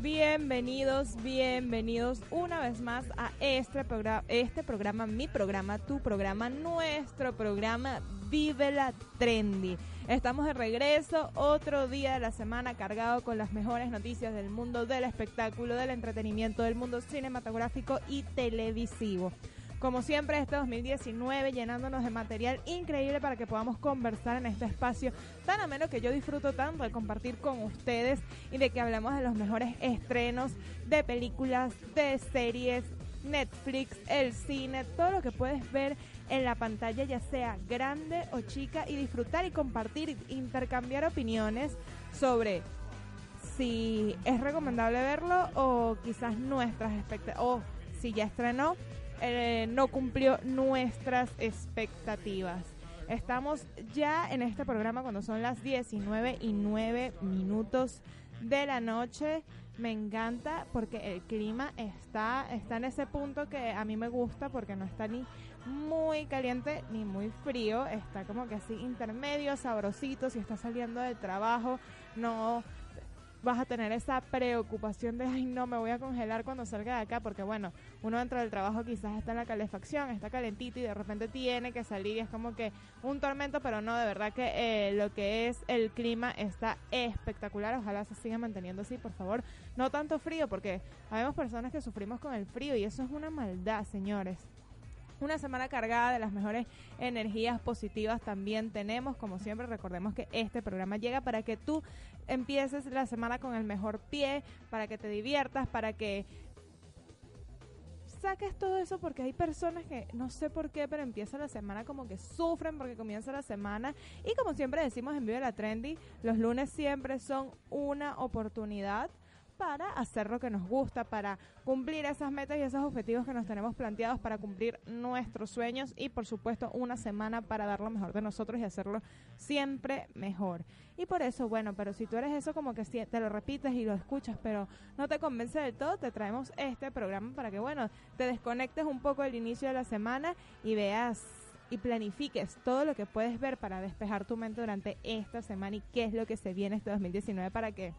Bienvenidos, bienvenidos una vez más a este programa, este programa, mi programa, tu programa, nuestro programa Vive la Trendy. Estamos de regreso, otro día de la semana cargado con las mejores noticias del mundo del espectáculo, del entretenimiento, del mundo cinematográfico y televisivo como siempre este 2019 llenándonos de material increíble para que podamos conversar en este espacio tan ameno que yo disfruto tanto de compartir con ustedes y de que hablemos de los mejores estrenos de películas, de series, Netflix, el cine, todo lo que puedes ver en la pantalla, ya sea grande o chica, y disfrutar y compartir, intercambiar opiniones sobre si es recomendable verlo o quizás nuestras expectativas, o si ya estrenó eh, no cumplió nuestras expectativas. Estamos ya en este programa cuando son las 19 y 9 minutos de la noche. Me encanta porque el clima está, está en ese punto que a mí me gusta porque no está ni muy caliente ni muy frío. Está como que así intermedio, sabrosito. Si está saliendo del trabajo, no vas a tener esa preocupación de, ay, no, me voy a congelar cuando salga de acá, porque bueno, uno dentro del trabajo quizás está en la calefacción, está calentito y de repente tiene que salir y es como que un tormento, pero no, de verdad que eh, lo que es el clima está espectacular, ojalá se siga manteniendo así, por favor, no tanto frío, porque habemos personas que sufrimos con el frío y eso es una maldad, señores. Una semana cargada de las mejores energías positivas también tenemos. Como siempre, recordemos que este programa llega para que tú empieces la semana con el mejor pie, para que te diviertas, para que saques todo eso porque hay personas que no sé por qué, pero empieza la semana como que sufren porque comienza la semana. Y como siempre decimos en Vive la Trendy, los lunes siempre son una oportunidad para hacer lo que nos gusta, para cumplir esas metas y esos objetivos que nos tenemos planteados, para cumplir nuestros sueños y por supuesto una semana para dar lo mejor de nosotros y hacerlo siempre mejor. Y por eso, bueno, pero si tú eres eso como que te lo repites y lo escuchas, pero no te convence del todo, te traemos este programa para que, bueno, te desconectes un poco del inicio de la semana y veas y planifiques todo lo que puedes ver para despejar tu mente durante esta semana y qué es lo que se viene este 2019 para que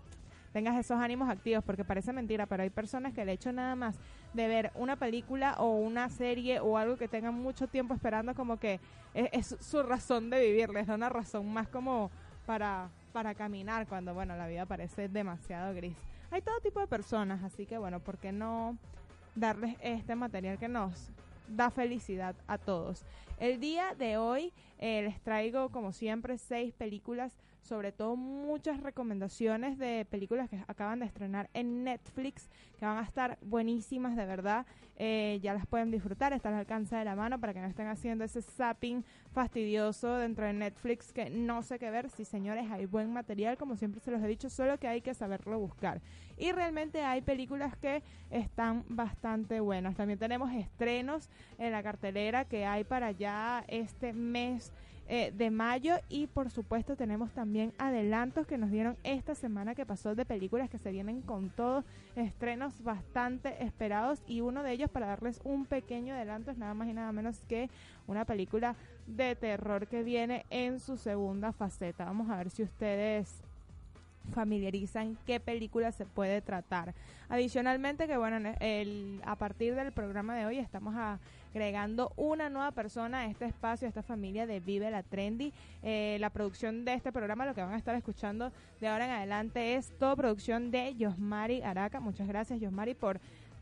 tengas esos ánimos activos, porque parece mentira, pero hay personas que el hecho nada más de ver una película o una serie o algo que tengan mucho tiempo esperando como que es, su razón de vivir, les da una razón más como para, para caminar cuando, bueno, la vida parece demasiado gris. Hay todo tipo de personas, así que bueno, ¿por qué no darles este material que nos da felicidad a todos? El día de hoy eh, les traigo, como siempre, seis películas sobre todo muchas recomendaciones de películas que acaban de estrenar en Netflix, que van a estar buenísimas de verdad. Eh, ya las pueden disfrutar, están al alcance de la mano para que no estén haciendo ese zapping fastidioso dentro de Netflix que no sé qué ver. Sí, señores, hay buen material, como siempre se los he dicho, solo que hay que saberlo buscar. Y realmente hay películas que están bastante buenas. También tenemos estrenos en la cartelera que hay para ya este mes eh, de mayo y por supuesto tenemos también adelantos que nos dieron esta semana que pasó de películas que se vienen con todos estrenos bastante esperados y uno de ellos para darles un pequeño adelanto es nada más y nada menos que una película de terror que viene en su segunda faceta. Vamos a ver si ustedes familiarizan qué película se puede tratar. Adicionalmente que bueno, el, a partir del programa de hoy estamos a agregando una nueva persona a este espacio, a esta familia de Vive la Trendy. Eh, la producción de este programa, lo que van a estar escuchando de ahora en adelante es todo producción de Yosmari Araca. Muchas gracias Yosmari por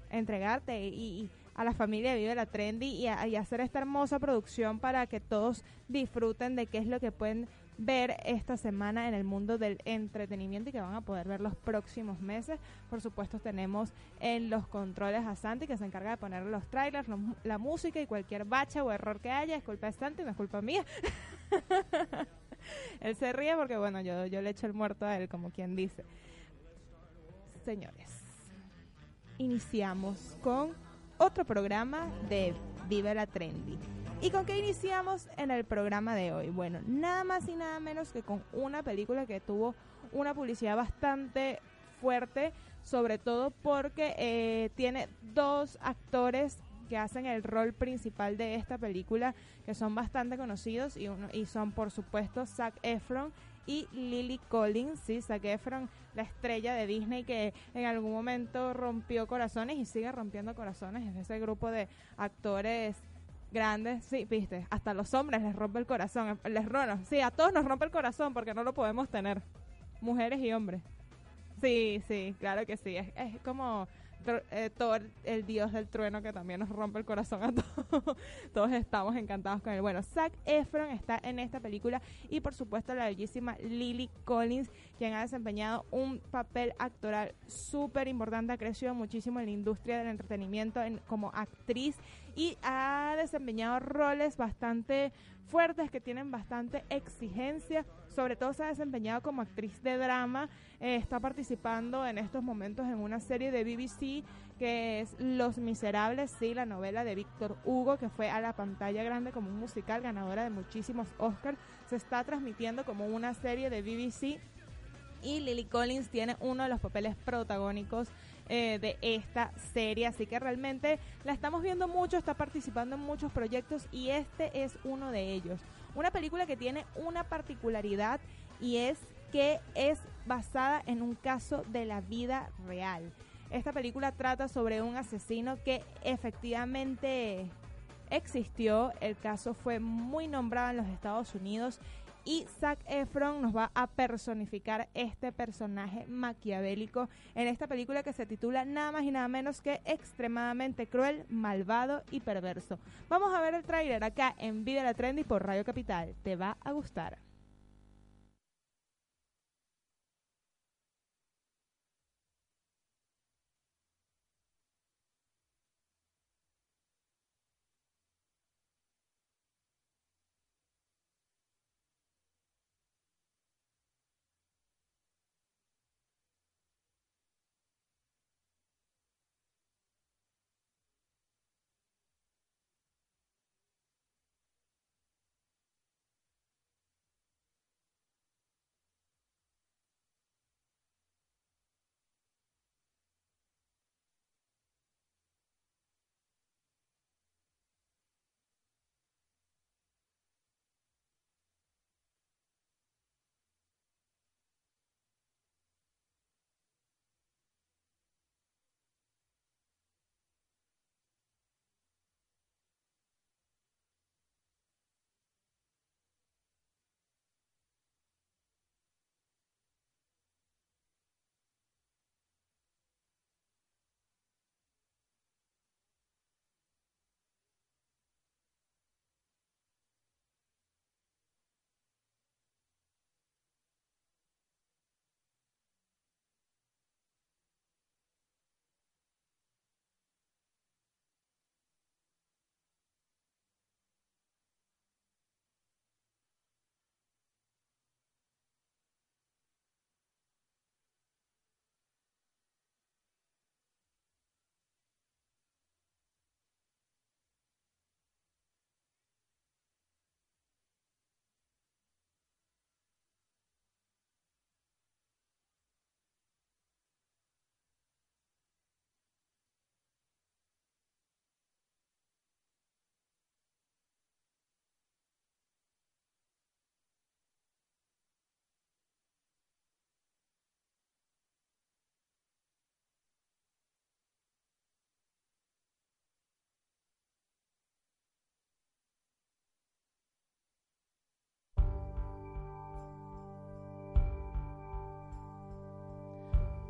entregarte y, a la familia de Vive la Trendy y, y hacer esta hermosa producción para que todos disfruten de qué es lo que pueden ver esta semana en el mundo del entretenimiento y que van a poder ver los próximos meses. Por supuesto, tenemos en los controles a Santi que se encarga de poner los trailers, la música y cualquier bacha o error que haya. Es culpa de Santi, no es culpa mía. él se ríe porque, bueno, yo, yo le echo el muerto a él, como quien dice. Señores, iniciamos con otro programa de Vive la Trendy. ¿Y con qué iniciamos en el programa de hoy? Bueno, nada más y nada menos que con una película que tuvo una publicidad bastante fuerte, sobre todo porque eh, tiene dos actores que hacen el rol principal de esta película, que son bastante conocidos y, uno, y son por supuesto Zac Efron y Lily Collins, sí, Zac Efron, la estrella de Disney que en algún momento rompió corazones y sigue rompiendo corazones en ese grupo de actores grandes, sí, viste, hasta los hombres les rompe el corazón, les rono, sí, a todos nos rompe el corazón porque no lo podemos tener, mujeres y hombres. Sí, sí, claro que sí, es, es como eh, Thor, el dios del trueno, que también nos rompe el corazón a todos. todos estamos encantados con él. Bueno, Zac Efron está en esta película y por supuesto la bellísima Lily Collins, quien ha desempeñado un papel actoral súper importante, ha crecido muchísimo en la industria del entretenimiento como actriz y ha desempeñado roles bastante fuertes que tienen bastante exigencia. Sobre todo se ha desempeñado como actriz de drama. Eh, está participando en estos momentos en una serie de BBC que es Los Miserables, sí, la novela de Víctor Hugo, que fue a la pantalla grande como un musical, ganadora de muchísimos Oscars. Se está transmitiendo como una serie de BBC y Lily Collins tiene uno de los papeles protagónicos eh, de esta serie. Así que realmente la estamos viendo mucho, está participando en muchos proyectos y este es uno de ellos. Una película que tiene una particularidad y es que es basada en un caso de la vida real. Esta película trata sobre un asesino que efectivamente existió. El caso fue muy nombrado en los Estados Unidos y Zac Efron nos va a personificar este personaje maquiavélico en esta película que se titula nada más y nada menos que extremadamente cruel, malvado y perverso. Vamos a ver el tráiler acá en Vida la Trendy por Radio Capital. Te va a gustar.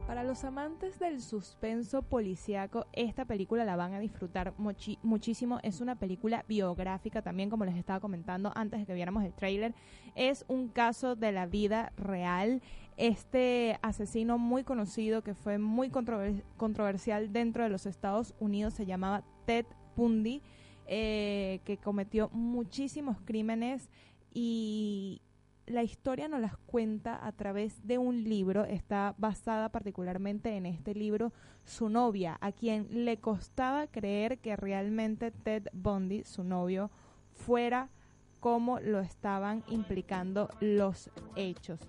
Para los amantes del suspenso policíaco, esta película la van a disfrutar muchísimo. Es una película biográfica también, como les estaba comentando antes de que viéramos el tráiler. Es un caso de la vida real. Este asesino muy conocido que fue muy controversial dentro de los Estados Unidos se llamaba Ted Bundy, eh, que cometió muchísimos crímenes y la historia nos las cuenta a través de un libro, está basada particularmente en este libro, su novia, a quien le costaba creer que realmente Ted Bundy, su novio, fuera como lo estaban implicando los hechos.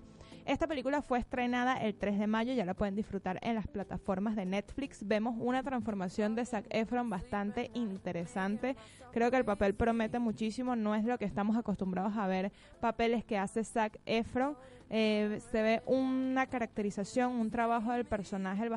Esta película fue estrenada el 3 de mayo, ya la pueden disfrutar en las plataformas de Netflix. Vemos una transformación de Zac Efron bastante interesante. Creo que el papel promete muchísimo, no es lo que estamos acostumbrados a ver papeles que hace Zac Efron. Eh, se ve una caracterización, un trabajo del personaje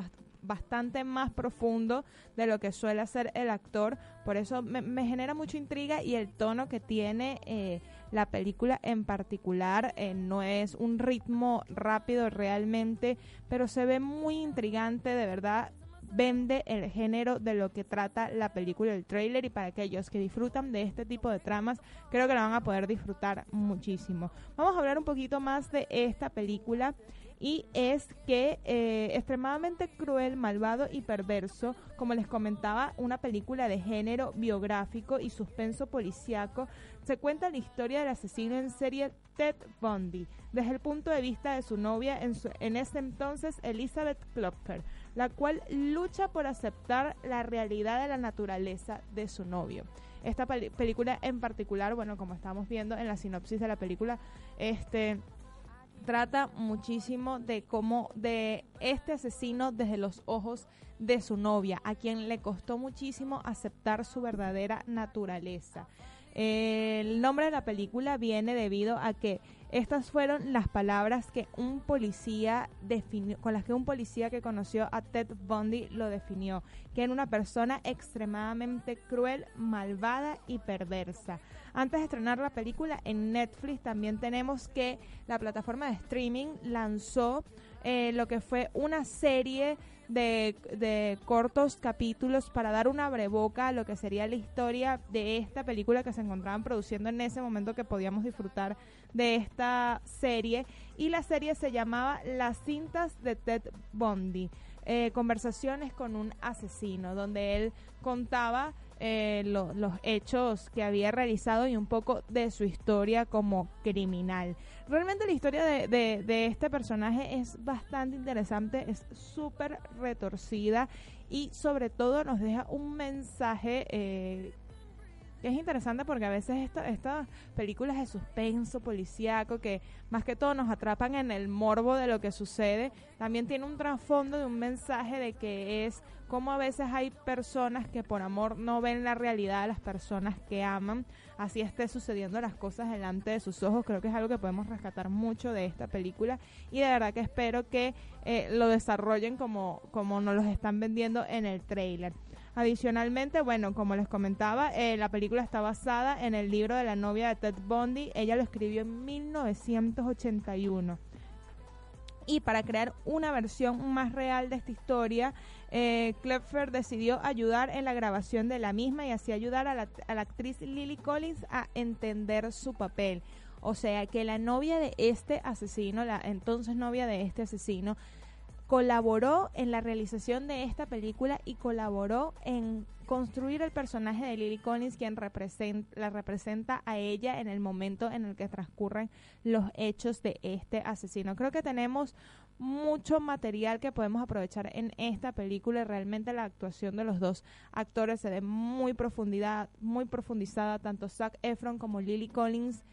bastante más profundo de lo que suele hacer el actor. Por eso me, genera mucha intriga y el tono que tiene eh, la película en particular eh, no es un ritmo rápido realmente, pero se ve muy intrigante, de verdad vende el género de lo que trata la película, el trailer y para aquellos que disfrutan de este tipo de tramas, creo que la van a poder disfrutar muchísimo. Vamos a hablar un poquito más de esta película y es que eh, extremadamente cruel, malvado y perverso, como les comentaba, una película de género biográfico y suspenso policíaco, se cuenta la historia del asesino en serie Ted Bundy, desde el punto de vista de su novia en, ese entonces Elizabeth Klopfer, la cual lucha por aceptar la realidad de la naturaleza de su novio. Esta película en particular, bueno, como estamos viendo en la sinopsis de la película, este trata muchísimo de cómo de este asesino desde los ojos de su novia, a quien le costó muchísimo aceptar su verdadera naturaleza. El nombre de la película viene debido a que estas fueron las palabras que un policía definió, con las que un policía que conoció a Ted Bundy lo definió, que era una persona extremadamente cruel, malvada y perversa. Antes de estrenar la película en Netflix también tenemos que la plataforma de streaming lanzó eh, lo que fue una serie de, de, cortos capítulos para dar una breboca a lo que sería la historia de esta película que se encontraban produciendo en ese momento que podíamos disfrutar de esta serie. Y la serie se llamaba Las cintas de Ted Bundy. Eh, conversaciones con un asesino, donde él contaba eh, los hechos que había realizado y un poco de su historia como criminal. Realmente la historia de, este personaje es bastante interesante, es súper retorcida y sobre todo nos deja un mensaje eh, es interesante porque a veces estas películas de suspenso policíaco que más que todo nos atrapan en el morbo de lo que sucede, también tiene un trasfondo de un mensaje de que es como a veces hay personas que por amor no ven la realidad de las personas que aman, así esté sucediendo las cosas delante de sus ojos, creo que es algo que podemos rescatar mucho de esta película y de verdad que espero que eh, lo desarrollen como, como nos los están vendiendo en el trailer. Adicionalmente, bueno, como les comentaba, eh, la película está basada en el libro de la novia de Ted Bundy. Ella lo escribió en 1981. Y para crear una versión más real de esta historia, eh, decidió ayudar en la grabación de la misma y así ayudar a la, a la actriz Lily Collins a entender su papel. O sea que la novia de este asesino, la entonces novia de este asesino, colaboró en la realización de esta película y colaboró en construir el personaje de Lily Collins, quien la representa a ella en el momento en el que transcurren los hechos de este asesino. Creo que tenemos mucho material que podemos aprovechar en esta película y realmente la actuación de los dos actores se ve muy profundidad, muy profundizada, tanto Zac Efron como Lily Collins.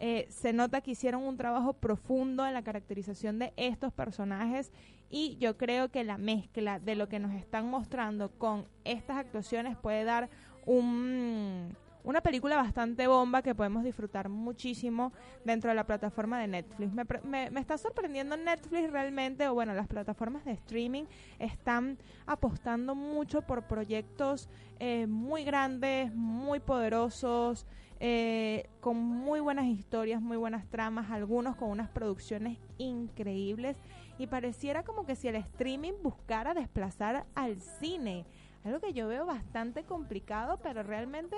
Eh, se nota que hicieron un trabajo profundo en la caracterización de estos personajes y yo creo que la mezcla de lo que nos están mostrando con estas actuaciones puede dar un, una película bastante bomba que podemos disfrutar muchísimo dentro de la plataforma de Netflix. Me, me, está sorprendiendo Netflix realmente, o bueno, las plataformas de streaming están apostando mucho por proyectos eh, muy grandes, muy poderosos, eh, con muy buenas historias, muy buenas tramas, algunos con unas producciones increíbles. Y pareciera como que si el streaming buscara desplazar al cine, algo que yo veo bastante complicado, pero realmente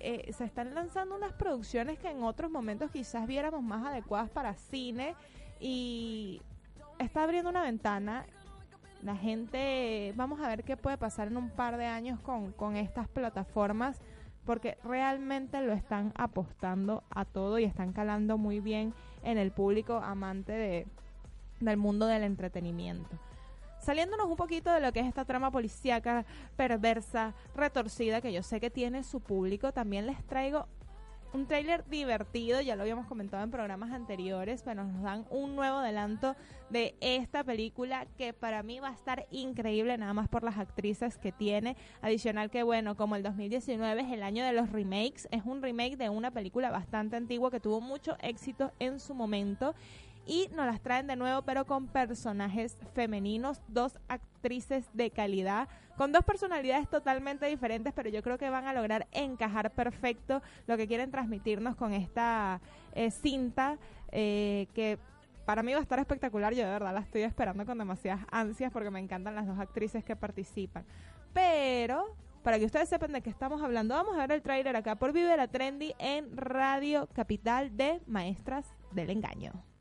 eh, se están lanzando unas producciones que en otros momentos quizás viéramos más adecuadas para cine. Y está abriendo una ventana. La gente, vamos a ver qué puede pasar en un par de años con, con estas plataformas porque realmente lo están apostando a todo y están calando muy bien en el público amante de, del mundo del entretenimiento. Saliéndonos un poquito de lo que es esta trama policíaca, perversa, retorcida, que yo sé que tiene su público, también les traigo un tráiler divertido, ya lo habíamos comentado en programas anteriores, pero nos dan un nuevo adelanto de esta película que para mí va a estar increíble nada más por las actrices que tiene. Adicional que bueno, como el 2019 es el año de los remakes, es un remake de una película bastante antigua que tuvo mucho éxito en su momento y nos las traen de nuevo pero con personajes femeninos, dos actrices de calidad, con dos personalidades totalmente diferentes, pero yo creo que van a lograr encajar perfecto lo que quieren transmitirnos con esta eh, cinta eh, que para mí va a estar espectacular, yo de verdad la estoy esperando con demasiadas ansias porque me encantan las dos actrices que participan. Pero para que ustedes sepan de qué estamos hablando, vamos a ver el tráiler acá por Vive Trendy en Radio Capital de Maestras del Engaño.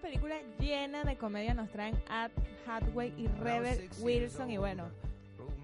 Una película llena de comedia nos traen Ad Hathaway y Rebel Wilson y bueno,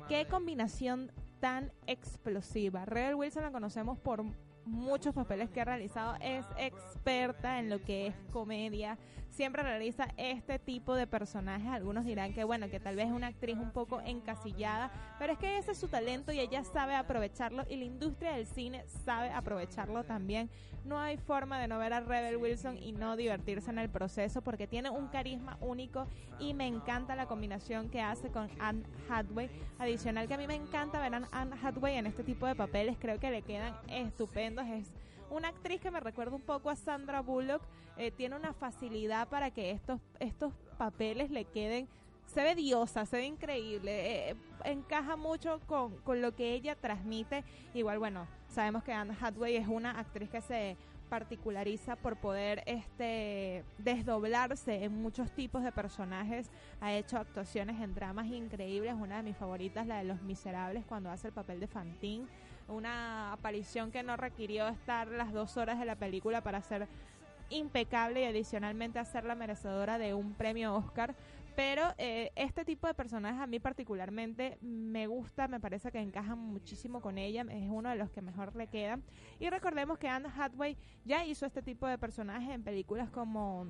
qué combinación tan explosiva. Rebel Wilson la conocemos por muchos papeles que ha realizado, es experta en lo que es comedia, siempre realiza este tipo de personajes. Algunos dirán que bueno, que tal vez es una actriz un poco encasillada, pero es que ese es su talento y ella sabe aprovecharlo y la industria del cine sabe aprovecharlo también. No hay forma de no ver a Rebel Wilson y no divertirse en el proceso porque tiene un carisma único y me encanta la combinación que hace con Anne Hathaway. Adicional que a mí me encanta ver a Anne Hathaway en este tipo de papeles, creo que le quedan estupendos. Es una actriz que me recuerda un poco a Sandra Bullock, eh, tiene una facilidad para que estos, estos papeles le queden se ve diosa, se ve increíble, eh, encaja mucho con, con lo que ella transmite. Igual, bueno, sabemos que Anne Hathaway es una actriz que se particulariza por poder este desdoblarse en muchos tipos de personajes. Ha hecho actuaciones en dramas increíbles. Una de mis favoritas, la de Los Miserables, cuando hace el papel de Fantine. Una aparición que no requirió estar las dos horas de la película para ser impecable y adicionalmente hacerla merecedora de un premio Oscar. Pero eh, este tipo de personajes a mí particularmente me gusta, me parece que encajan muchísimo con ella, es uno de los que mejor le quedan. Y recordemos que Anne Hathaway ya hizo este tipo de personajes en películas como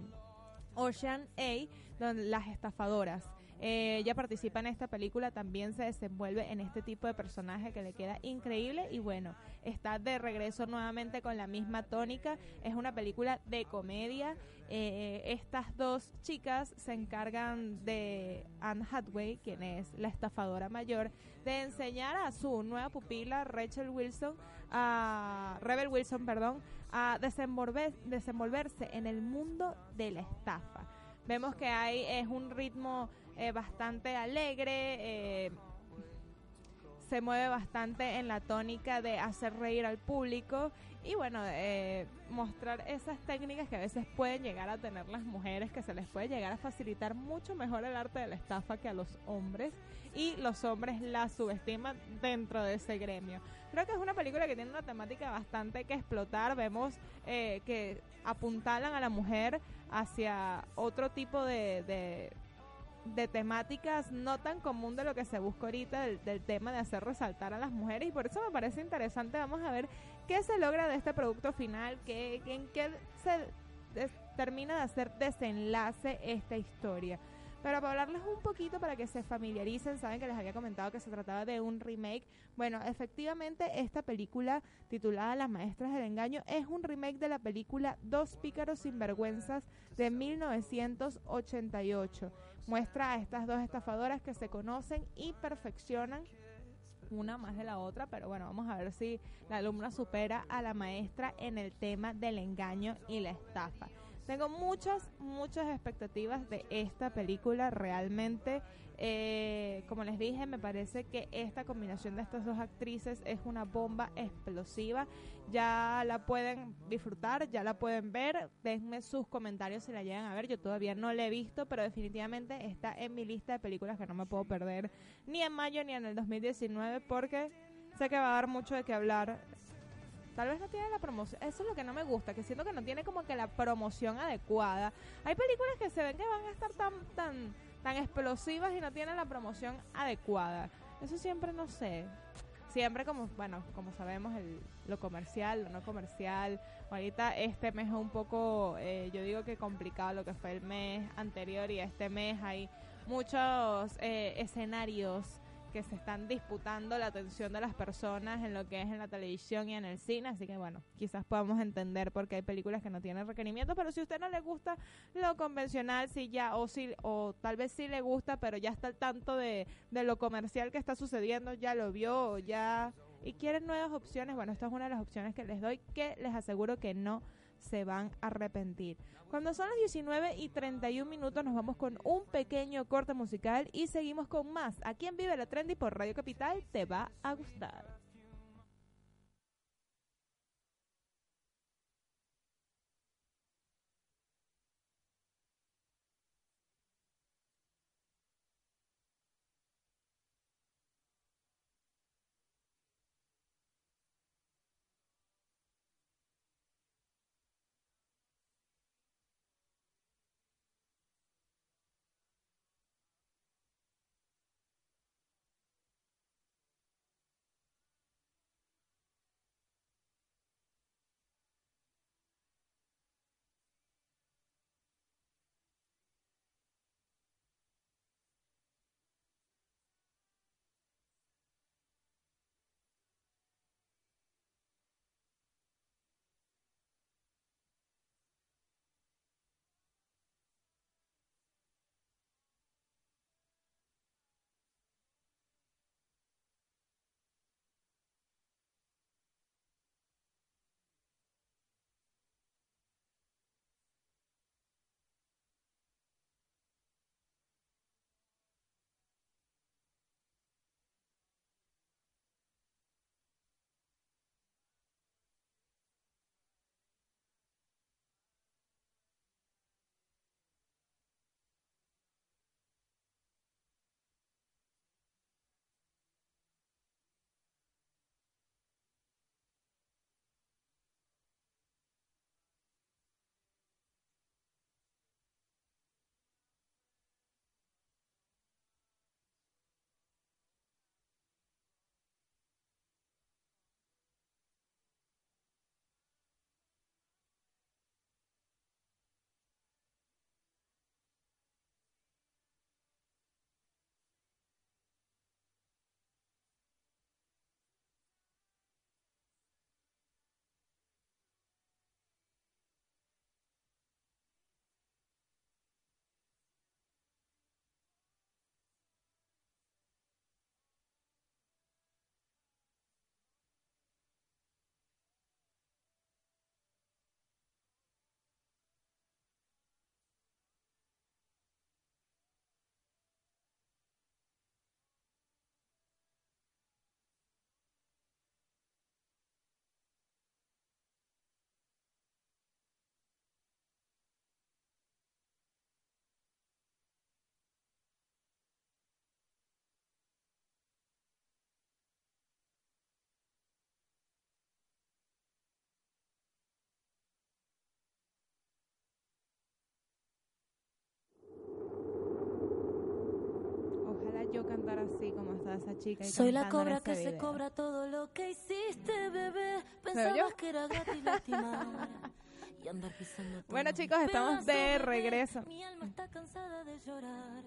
Ocean A, donde las estafadoras. Eh, ella participa en esta película, también se desenvuelve en este tipo de personaje que le queda increíble y bueno, está de regreso nuevamente con la misma tónica. Es una película de comedia. Eh, estas dos chicas se encargan de Anne Hathaway, quien es la estafadora mayor, de enseñar a su nueva pupila, Rachel Wilson, a Rebel Wilson, perdón, a desenvolver, desenvolverse en el mundo de la estafa. Vemos que hay es un ritmo eh, bastante alegre, eh, se mueve bastante en la tónica de hacer reír al público y bueno, eh, mostrar esas técnicas que a veces pueden llegar a tener las mujeres, que se les puede llegar a facilitar mucho mejor el arte de la estafa que a los hombres y los hombres la subestiman dentro de ese gremio. Creo que es una película que tiene una temática bastante que explotar, vemos que apuntalan a la mujer hacia otro tipo de de temáticas no tan común de lo que se busca ahorita del, tema de hacer resaltar a las mujeres y por eso me parece interesante. Vamos a ver qué se logra de este producto final, qué, en qué se termina de hacer desenlace esta historia. Pero para hablarles un poquito para que se familiaricen, saben que les había comentado que se trataba de un remake. Bueno, efectivamente esta película titulada Las Maestras del Engaño es un remake de la película Dos Pícaros Sinvergüenzas de 1988. Muestra a estas dos estafadoras que se conocen y perfeccionan una más de la otra, pero bueno, vamos a ver si la alumna supera a la maestra en el tema del engaño y la estafa. Tengo muchas, muchas expectativas de esta película. Realmente, eh, como les dije, me parece que esta combinación de estas dos actrices es una bomba explosiva. Ya la pueden disfrutar, ya la pueden ver. Denme sus comentarios si la llegan a ver. Yo todavía no la he visto, pero definitivamente está en mi lista de películas que no me puedo perder ni en mayo ni en el 2019 porque sé que va a dar mucho de qué hablar Tal vez no tiene la promoción. Eso es lo que no me gusta, que siento que no tiene como que la promoción adecuada. Hay películas que se ven que van a estar tan, tan, tan explosivas y no tienen la promoción adecuada. Eso siempre no sé. Siempre como, bueno, como sabemos, el, lo comercial, lo no comercial. Ahorita este mes es un poco, eh, yo digo que complicado lo que fue el mes anterior y este mes hay muchos eh, escenarios que se están disputando la atención de las personas en lo que es en la televisión y en el cine, así que bueno, quizás podamos entender por qué hay películas que no tienen requerimientos, pero si a usted no le gusta lo convencional, si ya, o si, o tal vez sí le gusta, pero ya está al tanto de, de lo comercial que está sucediendo, ya lo vio, ya, y quieren nuevas opciones, bueno, esta es una de las opciones que les doy, que les aseguro que no se van a arrepentir. Cuando son las 19 y 31 minutos nos vamos con un pequeño corte musical y seguimos con más. Aquí en Vive la Trendy por Radio Capital te va a gustar. Cantar así como está esa chica. y Soy la cobra que se video. cobra todo lo que hiciste, bebé. Pensabas que era gratis lastimar y andar pisando Bueno, chicos, estamos de regreso. Mi alma está cansada de llorar.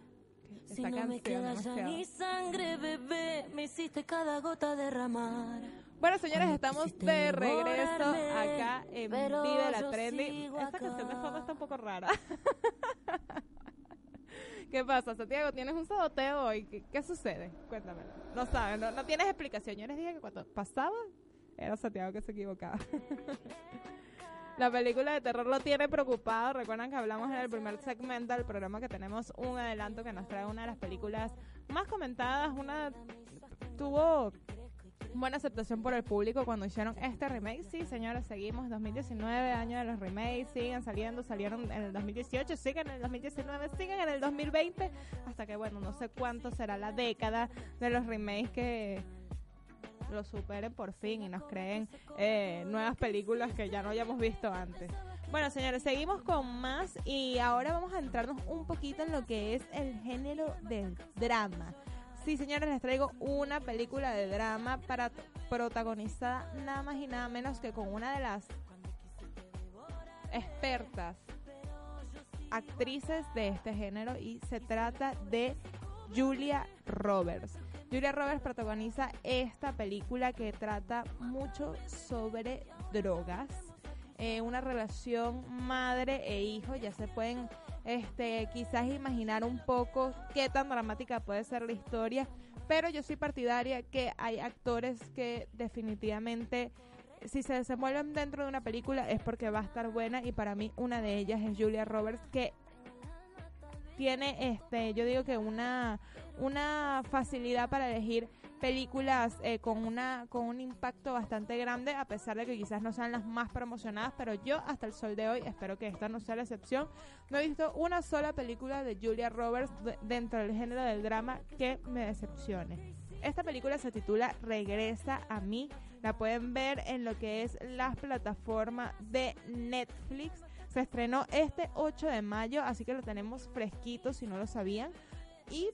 Esta Si no me queda ya ni sangre, bebé, me hiciste cada gota derramar. Bueno, señores, estamos de regreso acá en Vive la Trendy. Esta canción de fondo está un poco rara. ¿Qué pasa, Santiago? ¿Tienes un saboteo hoy? ¿Qué, sucede? Cuéntame. No sabes, no, no tienes explicación. Yo les dije que cuando pasaba era Santiago que se equivocaba. La película de terror lo tiene preocupado. Recuerdan que hablamos en el primer segmento del programa que tenemos un adelanto que nos trae una de las películas más comentadas. Una tuvo buena aceptación por el público cuando hicieron este remake. Sí, señores, seguimos 2019, año de los remakes, siguen saliendo, salieron en el 2018, siguen en el 2019, siguen en el 2020, hasta que bueno, no sé cuánto será la década de los remakes que lo superen por fin y nos creen eh, nuevas películas que ya no hayamos visto antes. Bueno, señores, seguimos con más y ahora vamos a entrarnos un poquito en lo que es el género del drama. Sí, señores, les traigo una película de drama para protagonizada nada más y nada menos que con una de las expertas actrices de este género y se trata de Julia Roberts. Julia Roberts protagoniza esta película que trata mucho sobre drogas, eh, una relación madre e hijo, ya se pueden este, quizás imaginar un poco qué tan dramática puede ser la historia, pero yo soy partidaria que hay actores que definitivamente si se desenvuelven dentro de una película es porque va a estar buena y para mí una de ellas es Julia Roberts que tiene este yo digo que una una facilidad para elegir películas eh, con una con un impacto bastante grande a pesar de que quizás no sean las más promocionadas pero yo hasta el sol de hoy espero que esta no sea la excepción. No he visto una sola película de Julia Roberts de- dentro del género del drama que me decepcione. Esta película se titula Regresa a mí. La pueden ver en lo que es las plataformas de Netflix se estrenó este 8 de mayo, así que lo tenemos fresquito si no lo sabían. Y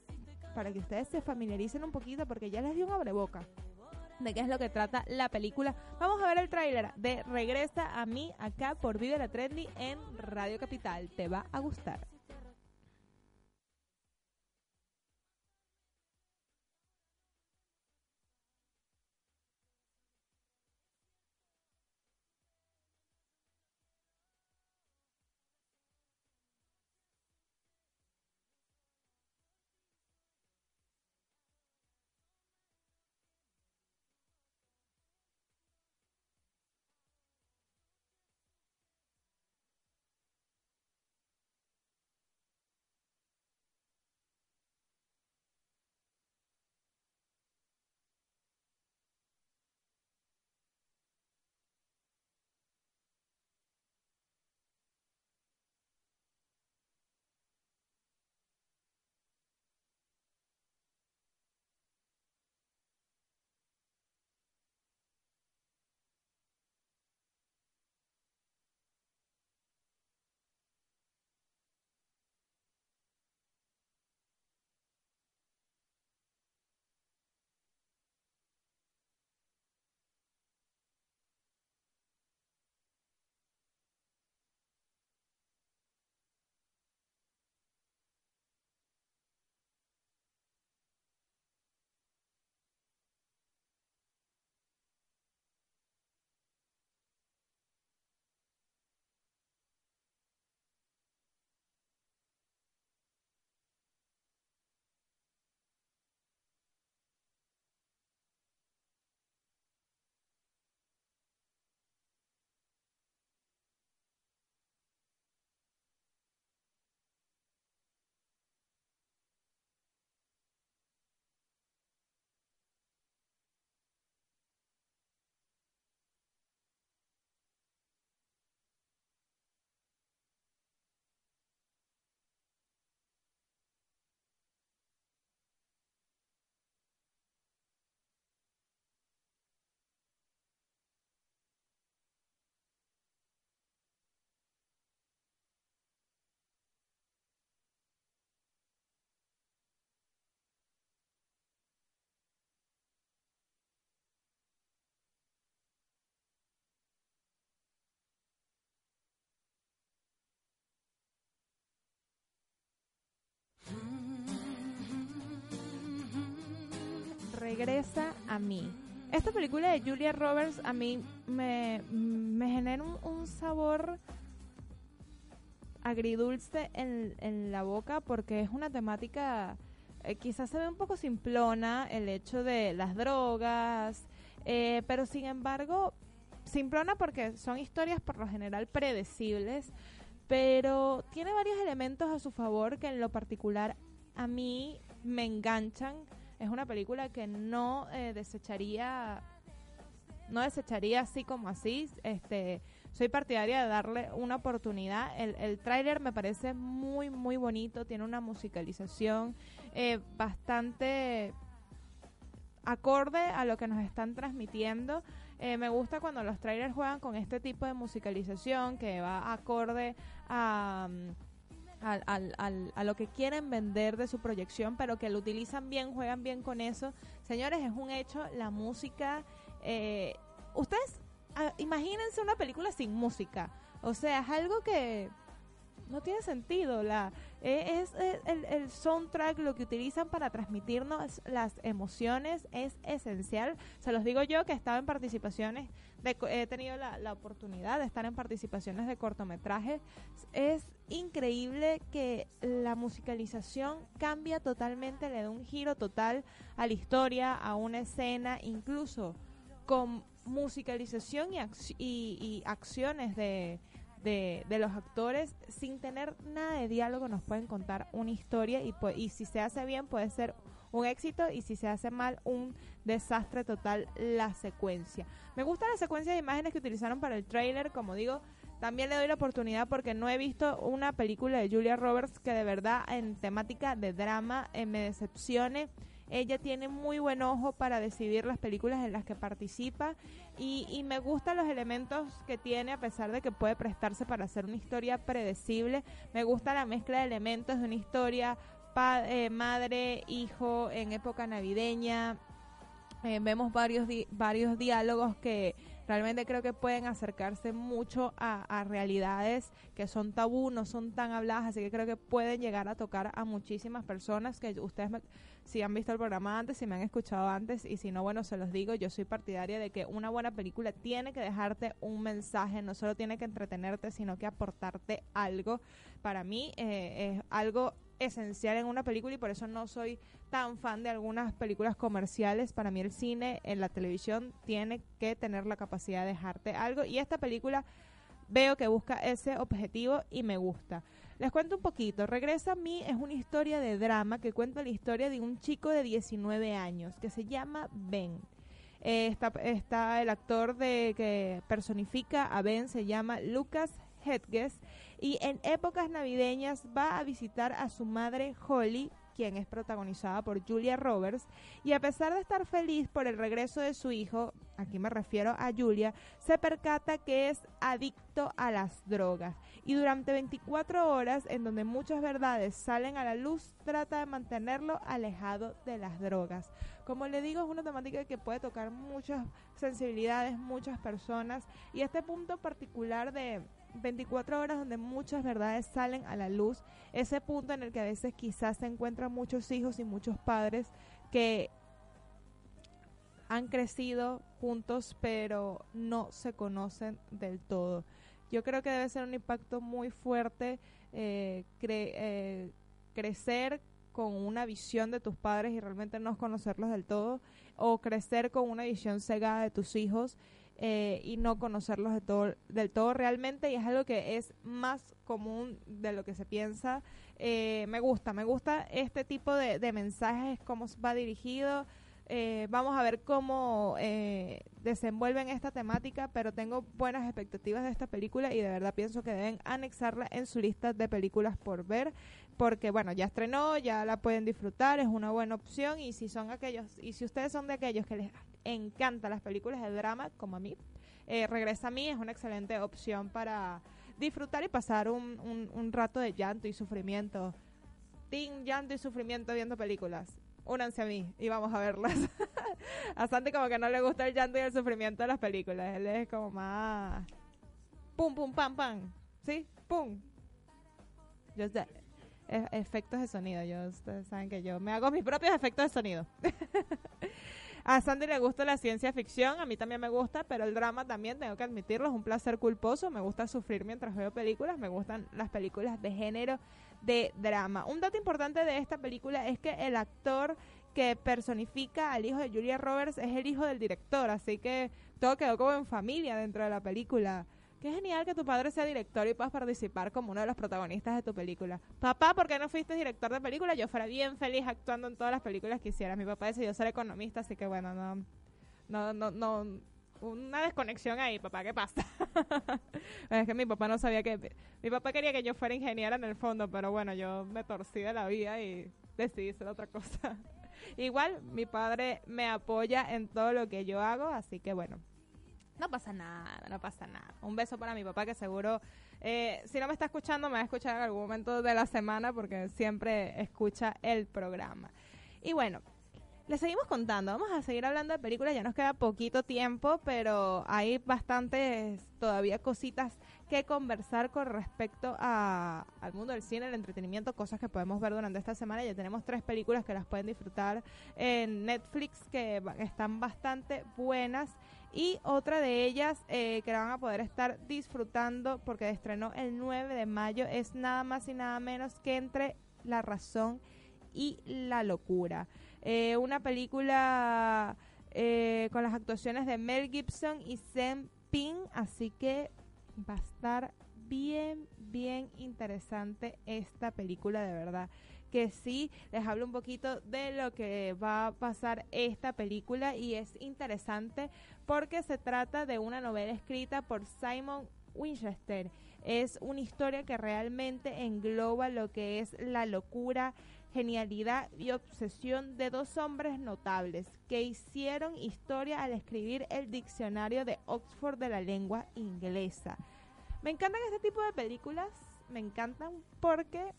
para que ustedes se familiaricen un poquito, porque ya les di un abreboca de qué es lo que trata la película. Vamos a ver el tráiler de Regresa a mí acá por Vive la Trendy en Radio Capital. Te va a gustar. Regresa a mí. Esta película de Julia Roberts a mí me, genera un, un sabor agridulce en, en, la boca porque es una temática eh, quizás se ve un poco simplona el hecho de las drogas, eh, pero sin embargo simplona porque son historias por lo general predecibles, pero tiene varios elementos a su favor que en lo particular a mí me enganchan. Es una película que no eh, desecharía no desecharía así como así. Este, soy partidaria de darle una oportunidad. El, el tráiler me parece muy, muy bonito. Tiene una musicalización eh, bastante acorde a lo que nos están transmitiendo. Eh, me gusta cuando los trailers juegan con este tipo de musicalización que va acorde a... a lo que quieren vender de su proyección, pero que lo utilizan bien, juegan bien con eso. Señores, es un hecho, la música... Eh, ustedes imagínense una película sin música. O sea, es algo que no tiene sentido. La, e, es, el, soundtrack, lo que utilizan para transmitirnos las emociones es esencial. Se los digo yo que he estado en participaciones, de, he tenido la, la oportunidad de estar en participaciones de cortometrajes. Es increíble que la musicalización cambia totalmente, le da un giro total a la historia, a una escena, incluso con musicalización y, y, acciones de, de, los actores sin tener nada de diálogo nos pueden contar una historia y, y si se hace bien puede ser un éxito y si se hace mal un desastre total la secuencia. Me gusta la secuencia de imágenes que utilizaron para el trailer, como digo, también le doy la oportunidad porque no he visto una película de Julia Roberts que de verdad en temática de drama eh, me decepcione ella tiene muy buen ojo para decidir las películas en las que participa y, me gustan los elementos que tiene a pesar de que puede prestarse para hacer una historia predecible. Me gusta la mezcla de elementos de una historia eh, madre, hijo en época navideña. Eh, vemos varios, varios diálogos que realmente creo que pueden acercarse mucho a, realidades que son tabú, no son tan habladas, así que creo que pueden llegar a tocar a muchísimas personas que ustedes si han visto el programa antes, si me han escuchado antes y si no, bueno, se los digo, yo soy partidaria de que una buena película tiene que dejarte un mensaje, no solo tiene que entretenerte, sino que aportarte algo. Para mí eh, es algo esencial en una película y por eso no soy tan fan de algunas películas comerciales. Para mí el cine, en la televisión, tiene que tener la capacidad de dejarte algo y esta película veo que busca ese objetivo y me gusta. Les cuento un poquito. Regresa a mí es una historia de drama que cuenta la historia de un chico de 19 años que se llama Ben. Eh, está, está, el actor de que personifica a Ben, se llama Lucas Hedges y en épocas navideñas va a visitar a su madre Holly, quien es protagonizada por Julia Roberts, y a pesar de estar feliz por el regreso de su hijo, aquí me refiero a Julia, se percata que es adicto a las drogas. Y durante 24 horas en donde muchas verdades salen a la luz, trata de mantenerlo alejado de las drogas. Como le digo, es una temática que puede tocar muchas sensibilidades, muchas personas. Y este punto particular de 24 horas donde muchas verdades salen a la luz, ese punto en el que a veces quizás se encuentran muchos hijos y muchos padres que han crecido juntos pero no se conocen del todo. Yo creo que debe ser un impacto muy fuerte eh, eh, crecer con una visión de tus padres y realmente no conocerlos del todo, o crecer con una visión cegada de tus hijos eh, y no conocerlos de todo, del todo realmente, y es algo que es más común de lo que se piensa. me gusta, me gusta este tipo de, de mensajes, cómo va dirigido, eh, vamos a ver cómo eh, desenvuelven esta temática, pero tengo buenas expectativas de esta película y de verdad pienso que deben anexarla en su lista de películas por ver, porque bueno, ya estrenó, ya la pueden disfrutar, es una buena opción y si son aquellos, y si ustedes son de aquellos que les encantan las películas de drama, como a mí, eh, Regresa a mí es una excelente opción para disfrutar y pasar un, un, un rato de llanto y sufrimiento. Team llanto y sufrimiento viendo películas únanse a mí y vamos a verlas. a Santi como que no le gusta el llanto y el sufrimiento de las películas. Él es como más... Pum, pum, pam, pam. ¿Sí? Pum. Yo sé, efectos de sonido. Yo, ustedes saben que yo me hago mis propios efectos de sonido. A Sandy le gusta la ciencia ficción, a mí también me gusta, pero el drama también, tengo que admitirlo, es un placer culposo. Me gusta sufrir mientras veo películas, me gustan las películas de género de drama. Un dato importante de esta película es que el actor que personifica al hijo de Julia Roberts es el hijo del director, así que todo quedó como en familia dentro de la película. Qué genial que tu padre sea director y puedas participar como uno de los protagonistas de tu película. Papá, ¿por qué no fuiste director de película? Yo fuera bien feliz actuando en todas las películas que hiciera. Mi papá decidió ser economista, así que bueno, no, no, no, no, una desconexión ahí, papá, ¿qué pasa? es que mi papá no sabía que... Mi papá quería que yo fuera ingeniera en el fondo, pero bueno, yo me torcí de la vida y decidí ser otra cosa. Igual, mi padre me apoya en todo lo que yo hago, así que bueno, no pasa nada, no pasa nada. Un beso para mi papá que seguro, eh, si no me está escuchando, me va a escuchar en algún momento de la semana porque siempre escucha el programa. Y bueno, le seguimos contando, vamos a seguir hablando de películas, ya nos queda poquito tiempo, pero hay bastantes todavía cositas que conversar con respecto a, al mundo del cine, el entretenimiento, cosas que podemos ver durante esta semana. Ya tenemos tres películas que las pueden disfrutar en Netflix que están bastante buenas y otra de ellas eh, que la van a poder estar disfrutando porque estrenó el 9 de mayo es nada más y nada menos que entre la razón y la locura. Eh, una película eh, con las actuaciones de Mel Gibson y Sam Ping, así que va a estar bien, bien interesante esta película de verdad que sí les hablo un poquito de lo que va a pasar esta película y es interesante porque se trata de una novela escrita por Simon Winchester. Es una historia que realmente engloba lo que es la locura, genialidad y obsesión de dos hombres notables que hicieron historia al escribir el diccionario de Oxford de la lengua inglesa. Me encantan este tipo de películas, me encantan porque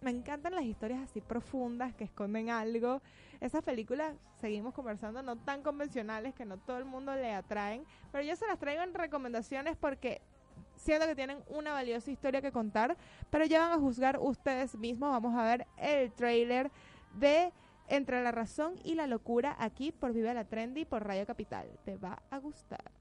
me encantan las historias así profundas que esconden algo. Esas películas, seguimos conversando, no tan convencionales que no todo el mundo le atraen, pero yo se las traigo en recomendaciones porque siento que tienen una valiosa historia que contar, pero ya van a juzgar ustedes mismos. Vamos a ver el trailer de Entre la razón y la locura aquí por Vive la Trendy por Radio Capital. Te va a gustar.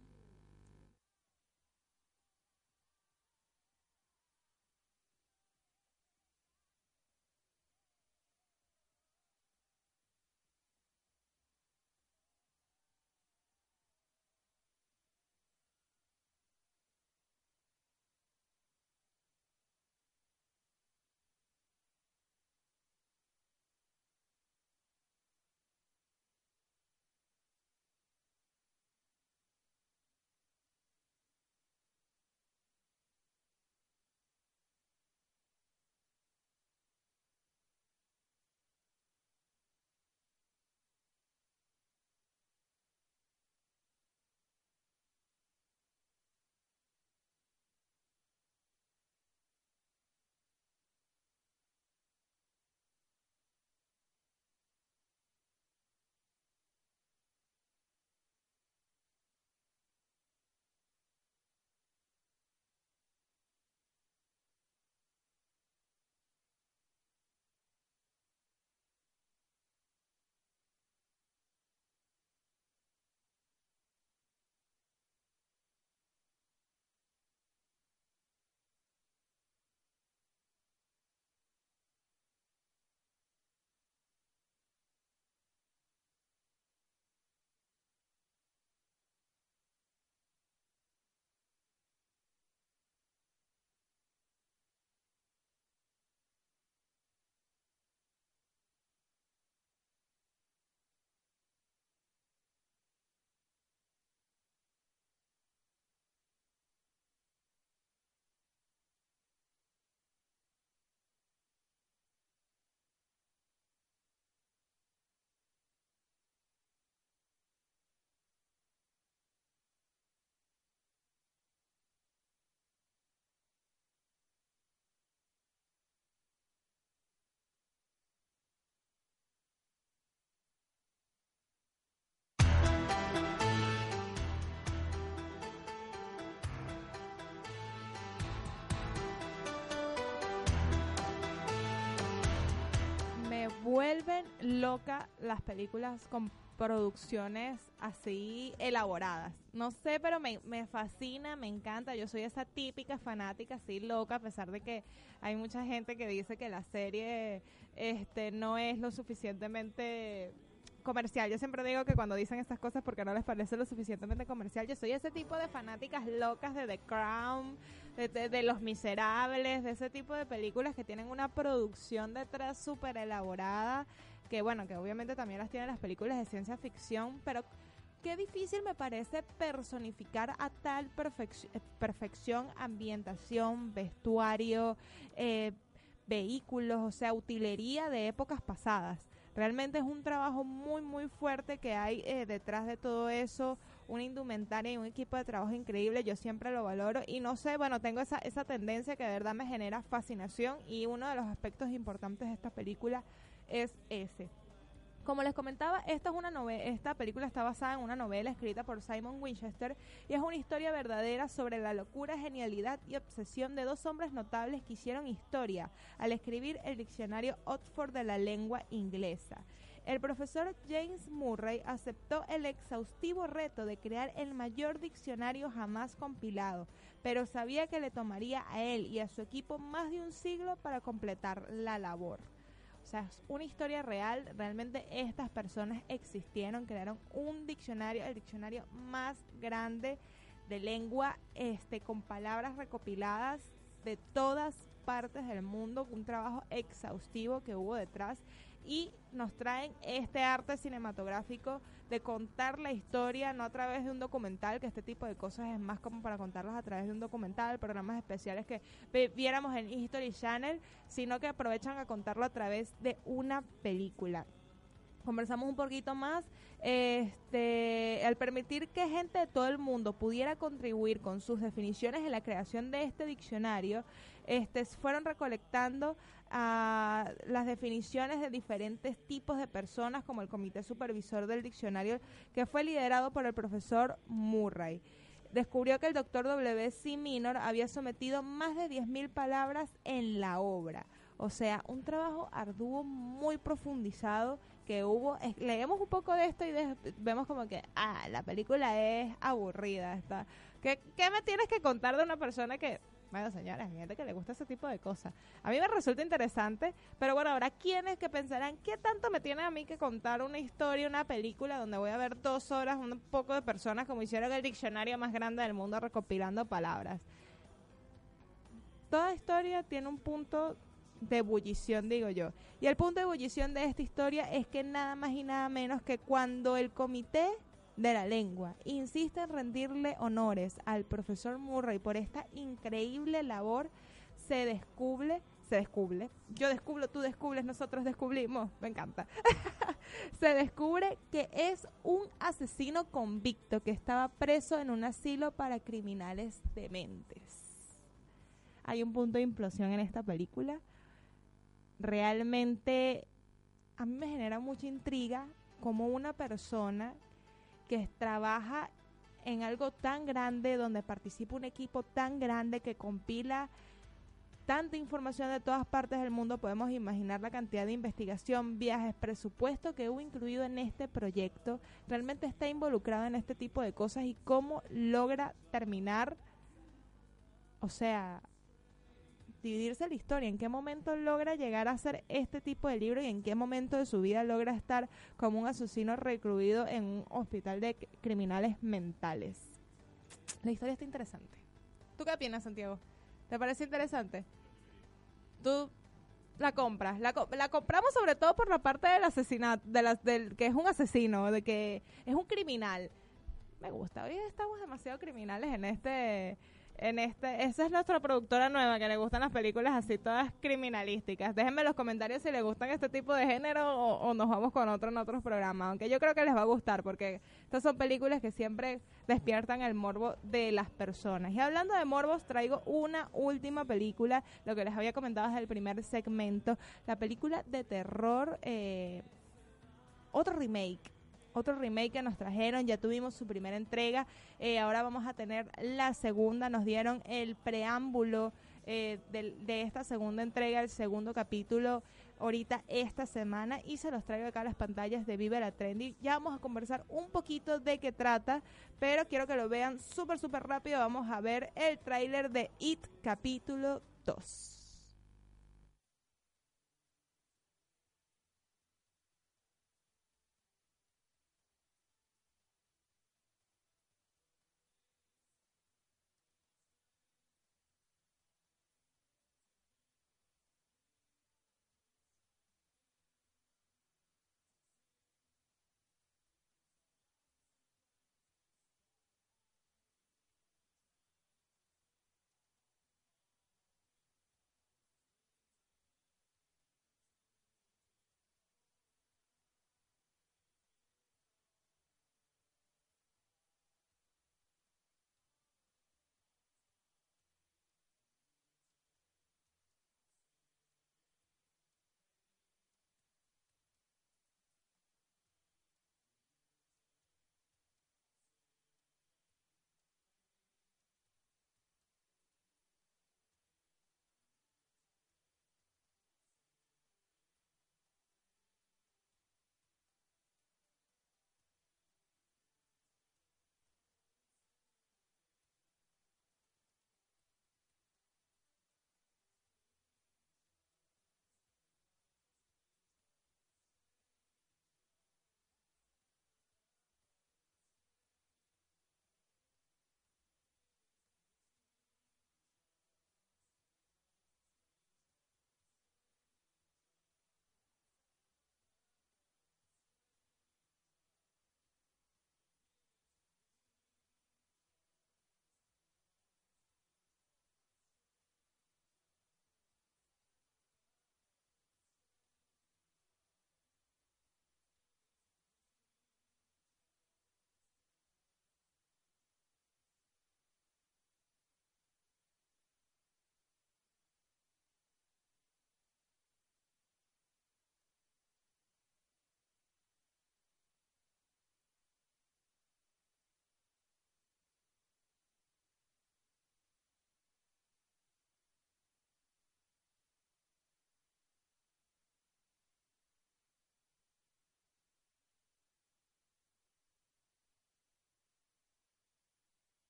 Vuelven loca las películas con producciones así elaboradas. No sé, pero me, me fascina, me encanta. Yo soy esa típica fanática así loca, a pesar de que hay mucha gente que dice que la serie este no es lo suficientemente comercial. Yo siempre digo que cuando dicen estas cosas porque no les parece lo suficientemente comercial, yo soy ese tipo de fanáticas locas de The Crown, de, Los Miserables, de ese tipo de películas que tienen una producción detrás súper elaborada, que bueno, que obviamente también las tienen las películas de ciencia ficción, pero qué difícil me parece personificar a tal eh, perfección ambientación, vestuario, eh, vehículos, o sea, utilería de épocas pasadas. Realmente es un trabajo muy, muy fuerte que hay eh, detrás de todo eso, una indumentaria y un equipo de trabajo increíble. Yo siempre lo valoro y no sé, bueno, tengo esa, esa tendencia que de verdad me genera fascinación y uno de los aspectos importantes de esta película es ese. Como les comentaba, esta, es una novela, esta película está basada en una novela escrita por Simon Winchester y es una historia verdadera sobre la locura, genialidad y obsesión de dos hombres notables que hicieron historia al escribir el diccionario Oxford de la lengua inglesa. El profesor James Murray aceptó el exhaustivo reto de crear el mayor diccionario jamás compilado, pero sabía que le tomaría a él y a su equipo más de un siglo para completar la labor. O sea, es una historia real. Realmente estas personas existieron, crearon un diccionario, el diccionario más grande de lengua, este, con palabras recopiladas de todas partes del mundo, un trabajo exhaustivo que hubo detrás y nos traen este arte cinematográfico de contar la historia no a través de un documental, que este tipo de cosas es más como para contarlas a través de un documental, programas especiales que viéramos en History Channel, sino que aprovechan a contarlo a través de una película conversamos un poquito más, este, al permitir que gente de todo el mundo pudiera contribuir con sus definiciones en la creación de este diccionario, este, fueron recolectando uh, las definiciones de diferentes tipos de personas, como el comité supervisor del diccionario, que fue liderado por el profesor Murray. Descubrió que el doctor W.C. Minor había sometido más de 10.000 palabras en la obra. O sea, un trabajo arduo muy profundizado que hubo. leemos un poco de esto y vemos como que, ah, la película es aburrida. Está. ¿Qué, ¿Qué me tienes que contar de una persona que bueno, señores, gente que le gusta ese tipo de cosas. A mí me resulta interesante, pero bueno, habrá quienes que pensarán, ¿qué tanto me tiene a mí que contar una historia, una película donde voy a ver dos horas un poco de personas como hicieron el diccionario más grande del mundo recopilando palabras? Toda historia tiene un punto de ebullición, digo yo. Y el punto de ebullición de esta historia es que nada más y nada menos que cuando el comité de la lengua. Insiste en rendirle honores al profesor Murray por esta increíble labor. Se descubre, se descubre, yo descubro, tú descubres, nosotros descubrimos, me encanta. se descubre que es un asesino convicto que estaba preso en un asilo para criminales dementes. Hay un punto de implosión en esta película. Realmente a mí me genera mucha intriga como una persona que trabaja en algo tan grande, donde participa un equipo tan grande que compila tanta información de todas partes del mundo, podemos imaginar la cantidad de investigación, viajes, presupuesto que hubo incluido en este proyecto, realmente está involucrado en este tipo de cosas y cómo logra terminar, o sea, dividirse la historia, en qué momento logra llegar a hacer este tipo de libro y en qué momento de su vida logra estar como un asesino recluido en un hospital de criminales mentales. La historia está interesante. ¿Tú qué opinas, Santiago? ¿Te parece interesante? Tú la compras. La, la, compramos sobre todo por la parte del asesinato, de las, del que es un asesino, de que es un criminal. Me gusta. Hoy estamos demasiado criminales en este en este, esa es nuestra productora nueva que le gustan las películas así todas criminalísticas. Déjenme en los comentarios si les gustan este tipo de género o, nos vamos con otro en otros programas, aunque yo creo que les va a gustar porque estas son películas que siempre despiertan el morbo de las personas. Y hablando de morbos, traigo una última película, lo que les había comentado desde el primer segmento, la película de terror, eh, otro remake otro remake que nos trajeron, ya tuvimos su primera entrega, eh, ahora vamos a tener la segunda, nos dieron el preámbulo eh, de, esta segunda entrega, el segundo capítulo, ahorita esta semana y se los traigo acá a las pantallas de Vive la Trendy. Ya vamos a conversar un poquito de qué trata, pero quiero que lo vean súper, súper rápido. Vamos a ver el tráiler de It capítulo 2.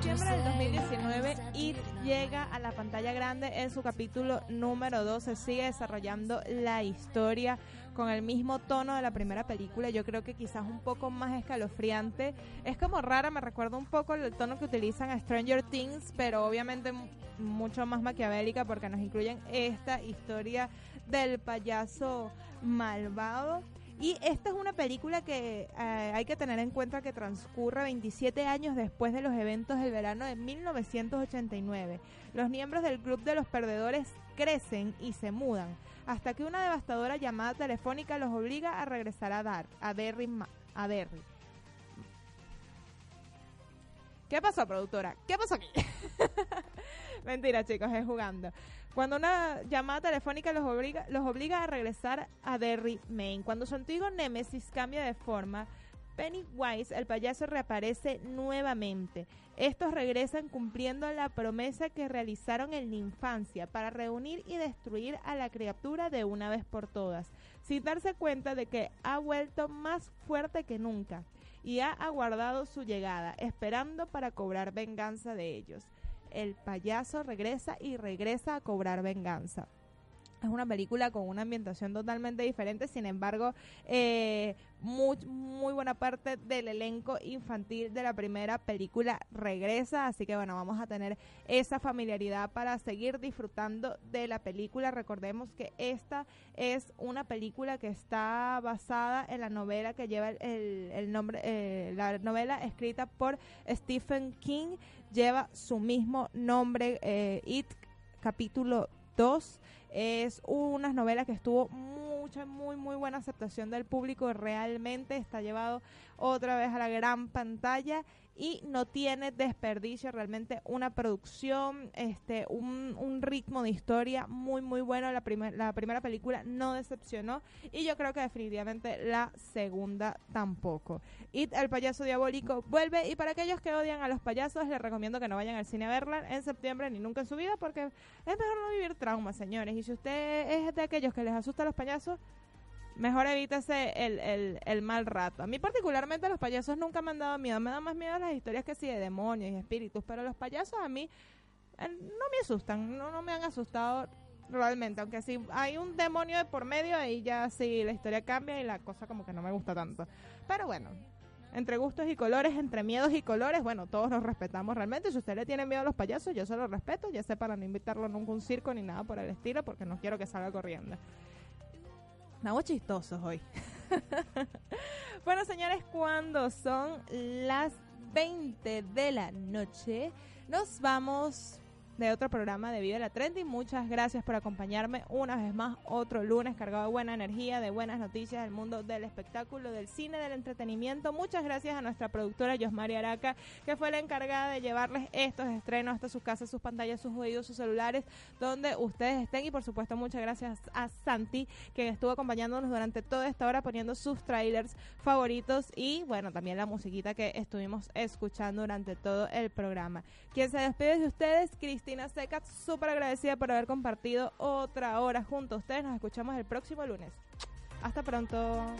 Septiembre del 2019, It llega a la pantalla grande en su capítulo número 12. Sigue desarrollando la historia con el mismo tono de la primera película. Yo creo que quizás un poco más escalofriante. Es como rara, me recuerda un poco el tono que utilizan a Stranger Things, pero obviamente mucho más maquiavélica porque nos incluyen esta historia del payaso malvado y esta es una película que eh, hay que tener en cuenta que transcurre 27 años después de los eventos del verano de 1989. Los miembros del Club de los Perdedores crecen y se mudan, hasta que una devastadora llamada telefónica los obliga a regresar a, Dar, a Derry. A Derry. ¿Qué pasó, productora? ¿Qué pasó aquí? Mentira, chicos, es jugando. Cuando una llamada telefónica los obliga, los obliga a regresar a Derry, Maine. Cuando su antiguo Nemesis cambia de forma, Pennywise, el payaso, reaparece nuevamente. Estos regresan cumpliendo la promesa que realizaron en la infancia para reunir y destruir a la criatura de una vez por todas, sin darse cuenta de que ha vuelto más fuerte que nunca y ha aguardado su llegada, esperando para cobrar venganza de ellos el payaso regresa y regresa a cobrar venganza. Es una película con una ambientación totalmente diferente, sin embargo, eh, muy, buena parte del elenco infantil de la primera película regresa, así que bueno, vamos a tener esa familiaridad para seguir disfrutando de la película. Recordemos que esta es una película que está basada en la novela que lleva el, el nombre, eh, la novela escrita por Stephen King, lleva su mismo nombre, eh, It capítulo 2 es una novela que estuvo mucha, muy, muy buena aceptación del público. Realmente está llevado otra vez a la gran pantalla y no tiene desperdicio, realmente una producción, este, un, un ritmo de historia muy muy bueno. La, la primera película no decepcionó y yo creo que definitivamente la segunda tampoco. y el payaso diabólico vuelve y para aquellos que odian a los payasos les recomiendo que no vayan al cine a verla en septiembre ni nunca en su vida porque es mejor no vivir traumas, señores. Y si usted es de aquellos que les asusta a los payasos, mejor evítese el, el, mal rato. A mí particularmente los payasos nunca me han dado miedo. Me da más miedo las historias que sí de demonios y espíritus. Pero los payasos a mí eh, no me asustan. No, no me han asustado realmente. Aunque si hay un demonio de por medio, ahí ya sí la historia cambia y la cosa como que no me gusta tanto. Pero bueno, entre gustos y colores, entre miedos y colores, bueno, todos nos respetamos realmente. Si usted le tiene miedo a los payasos, yo se lo respeto, ya sé para no invitarlo nunca a un circo ni nada por el estilo, porque no quiero que salga corriendo. Estamos chistosos hoy. bueno, señores, cuando son las 20 de la noche, nos vamos de otro programa de Viva la Trendy. Muchas gracias por acompañarme una vez más otro lunes cargado de buena energía, de buenas noticias del mundo del espectáculo, del cine, del entretenimiento. Muchas gracias a nuestra productora Yosmari Araca, que fue la encargada de llevarles estos estrenos hasta sus casas, sus pantallas, sus oídos, sus celulares, donde ustedes estén. Y por supuesto, muchas gracias a Santi, quien estuvo acompañándonos durante toda esta hora poniendo sus trailers favoritos y bueno, también la musiquita que estuvimos escuchando durante todo el programa. Quien se despide de ustedes, Cristina Cristina Seca, súper agradecida por haber compartido otra hora junto a ustedes. Nos escuchamos el próximo lunes. Hasta pronto.